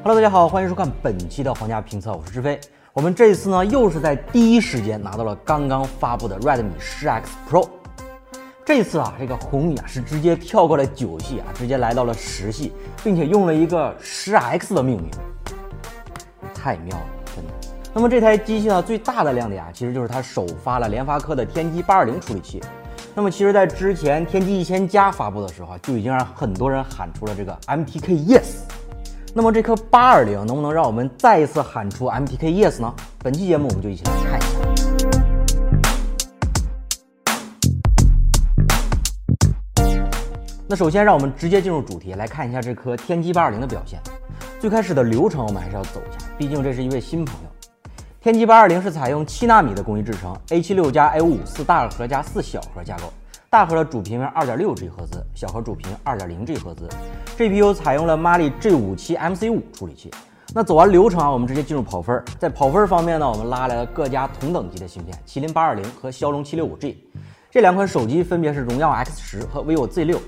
Hello，大家好，欢迎收看本期的皇家评测，我是志飞。我们这一次呢，又是在第一时间拿到了刚刚发布的 Redmi 10X Pro。这次啊，这个红米啊是直接跳过了九系啊，直接来到了十系，并且用了一个 10X 的命名，太妙了，真的。那么这台机器呢，最大的亮点啊，其实就是它首发了联发科的天玑八二零处理器。那么其实，在之前天玑一千加发布的时候啊，就已经让很多人喊出了这个 MTK Yes。那么这颗八二零能不能让我们再一次喊出 MTK Yes 呢？本期节目我们就一起来看一下。那首先让我们直接进入主题，来看一下这颗天玑八二零的表现。最开始的流程我们还是要走一下，毕竟这是一位新朋友。天玑八二零是采用七纳米的工艺制成，A 七六加 A 五五四大核加四小核架构。大核的主频为二点六 G 赫兹，小核主频二点零 G 赫兹。GPU 采用了 Mali G 五七 MC 五处理器。那走完流程啊，我们直接进入跑分。在跑分方面呢，我们拉来了各家同等级的芯片，麒麟八二零和骁龙七六五 G。这两款手机分别是荣耀 X 十和 vivo Z 六。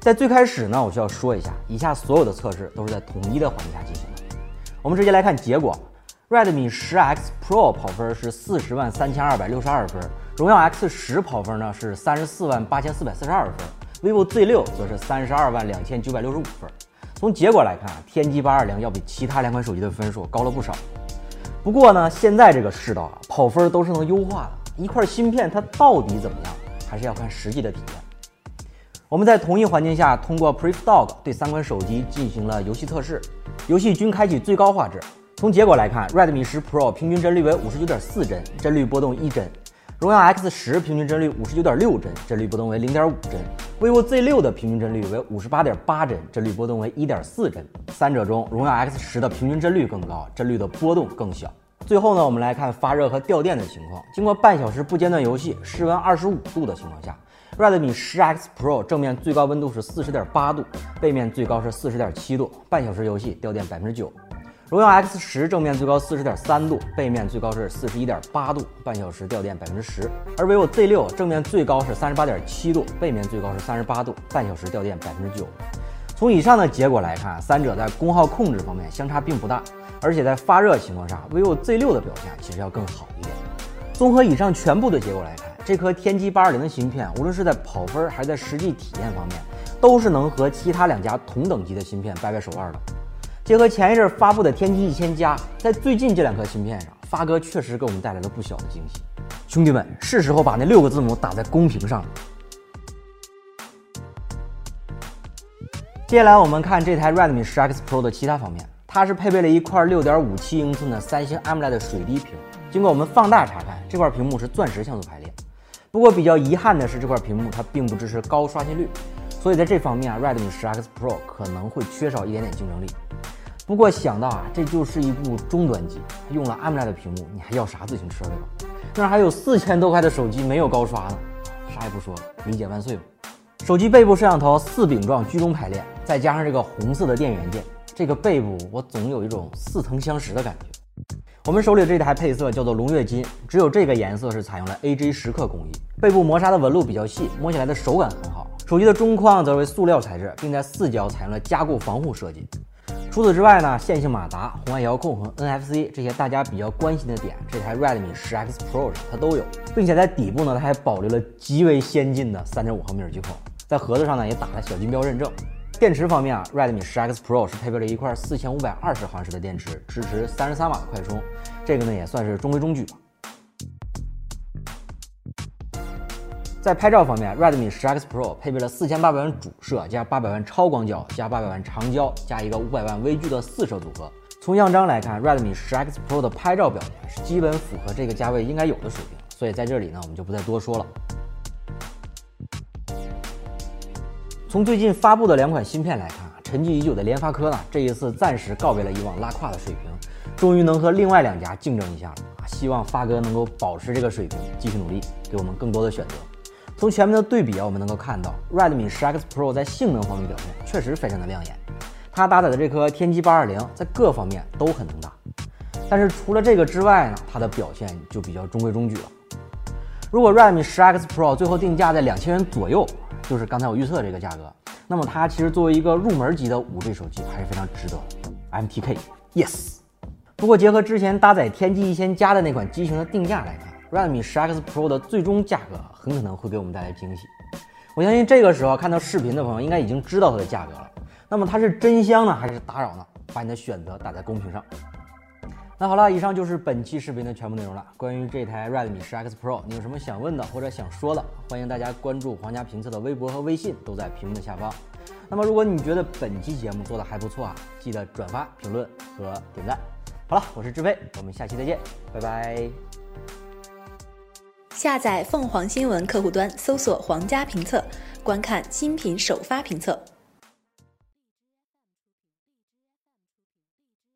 在最开始呢，我需要说一下，以下所有的测试都是在统一的环境下进行的。我们直接来看结果，Redmi 10X Pro 跑分是四十万三千二百六十二分。荣耀 X 十跑分呢是三十四万八千四百四十二分，vivo Z 六则是三十二万两千九百六十五分。从结果来看，天玑八二零要比其他两款手机的分数高了不少。不过呢，现在这个世道啊，跑分都是能优化的。一块芯片它到底怎么样，还是要看实际的体验。我们在同一环境下，通过 PrefDog 对三款手机进行了游戏测试，游戏均开启最高画质。从结果来看，Redmi 10 Pro 平均帧率为五十九点四帧，帧率波动一帧。荣耀 X 十平均帧率五十九点六帧，帧率波动为零点五帧；vivo Z 六的平均帧率为五十八点八帧，帧率波动为一点四帧。三者中，荣耀 X 十的平均帧率更高，帧率的波动更小。最后呢，我们来看发热和掉电的情况。经过半小时不间断游戏，室温二十五度的情况下，Redmi 10X Pro 正面最高温度是四十点八度，背面最高是四十点七度，半小时游戏掉电百分之九。荣耀 X 十正面最高四十点三度，背面最高是四十一点八度，半小时掉电百分之十。而 vivo Z 六正面最高是三十八点七度，背面最高是三十八度，半小时掉电百分之九。从以上的结果来看，三者在功耗控制方面相差并不大，而且在发热情况下，vivo Z 六的表现其实要更好一点。综合以上全部的结果来看，这颗天玑八二零的芯片，无论是在跑分还是在实际体验方面，都是能和其他两家同等级的芯片掰掰手腕的。结合前一阵发布的天玑一千加，在最近这两颗芯片上，发哥确实给我们带来了不小的惊喜。兄弟们，是时候把那六个字母打在公屏上了。接下来我们看这台 Redmi 10X Pro 的其他方面，它是配备了一块6.57英寸的三星 AMOLED 水滴屏。经过我们放大查看，这块屏幕是钻石像素排列。不过比较遗憾的是，这块屏幕它并不支持高刷新率，所以在这方面啊，Redmi 10X Pro 可能会缺少一点点竞争力。不过想到啊，这就是一部中端机，用了 AMOLED 屏幕，你还要啥自行车对吧？那还有四千多块的手机没有高刷呢，啥也不说了，理解万岁吧。手机背部摄像头四柄状居中排列，再加上这个红色的电源键，这个背部我总有一种似曾相识的感觉。我们手里这台配色叫做龙跃金，只有这个颜色是采用了 AJ 蚀刻工艺，背部磨砂的纹路比较细，摸起来的手感很好。手机的中框则为塑料材质，并在四角采用了加固防护设计。除此之外呢，线性马达、红外遥控和 NFC 这些大家比较关心的点，这台 Redmi 10X Pro 上它都有，并且在底部呢，它还保留了极为先进的3.5毫米耳机孔，在盒子上呢也打了小金标认证。电池方面啊，Redmi 10X Pro 是配备了一块4520毫安时的电池，支持33瓦的快充，这个呢也算是中规中矩吧。在拍照方面，Redmi 10X Pro 配备了四千八百万主摄加八百万超广角加八百万长焦加一个五百万微距的四摄组合。从样张来看，Redmi 10X Pro 的拍照表现是基本符合这个价位应该有的水平，所以在这里呢，我们就不再多说了。从最近发布的两款芯片来看，沉寂已久的联发科呢，这一次暂时告别了以往拉胯的水平，终于能和另外两家竞争一下了啊！希望发哥能够保持这个水平，继续努力，给我们更多的选择。从全面的对比啊，我们能够看到 Redmi 10X Pro 在性能方面表现确实非常的亮眼。它搭载的这颗天玑八二零在各方面都很能打，但是除了这个之外呢，它的表现就比较中规中矩了。如果 Redmi 10X Pro 最后定价在两千元左右，就是刚才我预测这个价格，那么它其实作为一个入门级的 5G 手机还是非常值得的。MTK，Yes。不过结合之前搭载天玑一千加的那款机型的定价来看，Redmi 10X Pro 的最终价格很可能会给我们带来惊喜。我相信这个时候看到视频的朋友应该已经知道它的价格了。那么它是真香呢，还是打扰呢？把你的选择打在公屏上。那好了，以上就是本期视频的全部内容了。关于这台 Redmi 10X Pro，你有什么想问的或者想说的，欢迎大家关注皇家评测的微博和微信，都在屏幕的下方。那么如果你觉得本期节目做的还不错啊，记得转发、评论和点赞。好了，我是志飞，我们下期再见，拜拜。下载凤凰新闻客户端，搜索“皇家评测”，观看新品首发评测。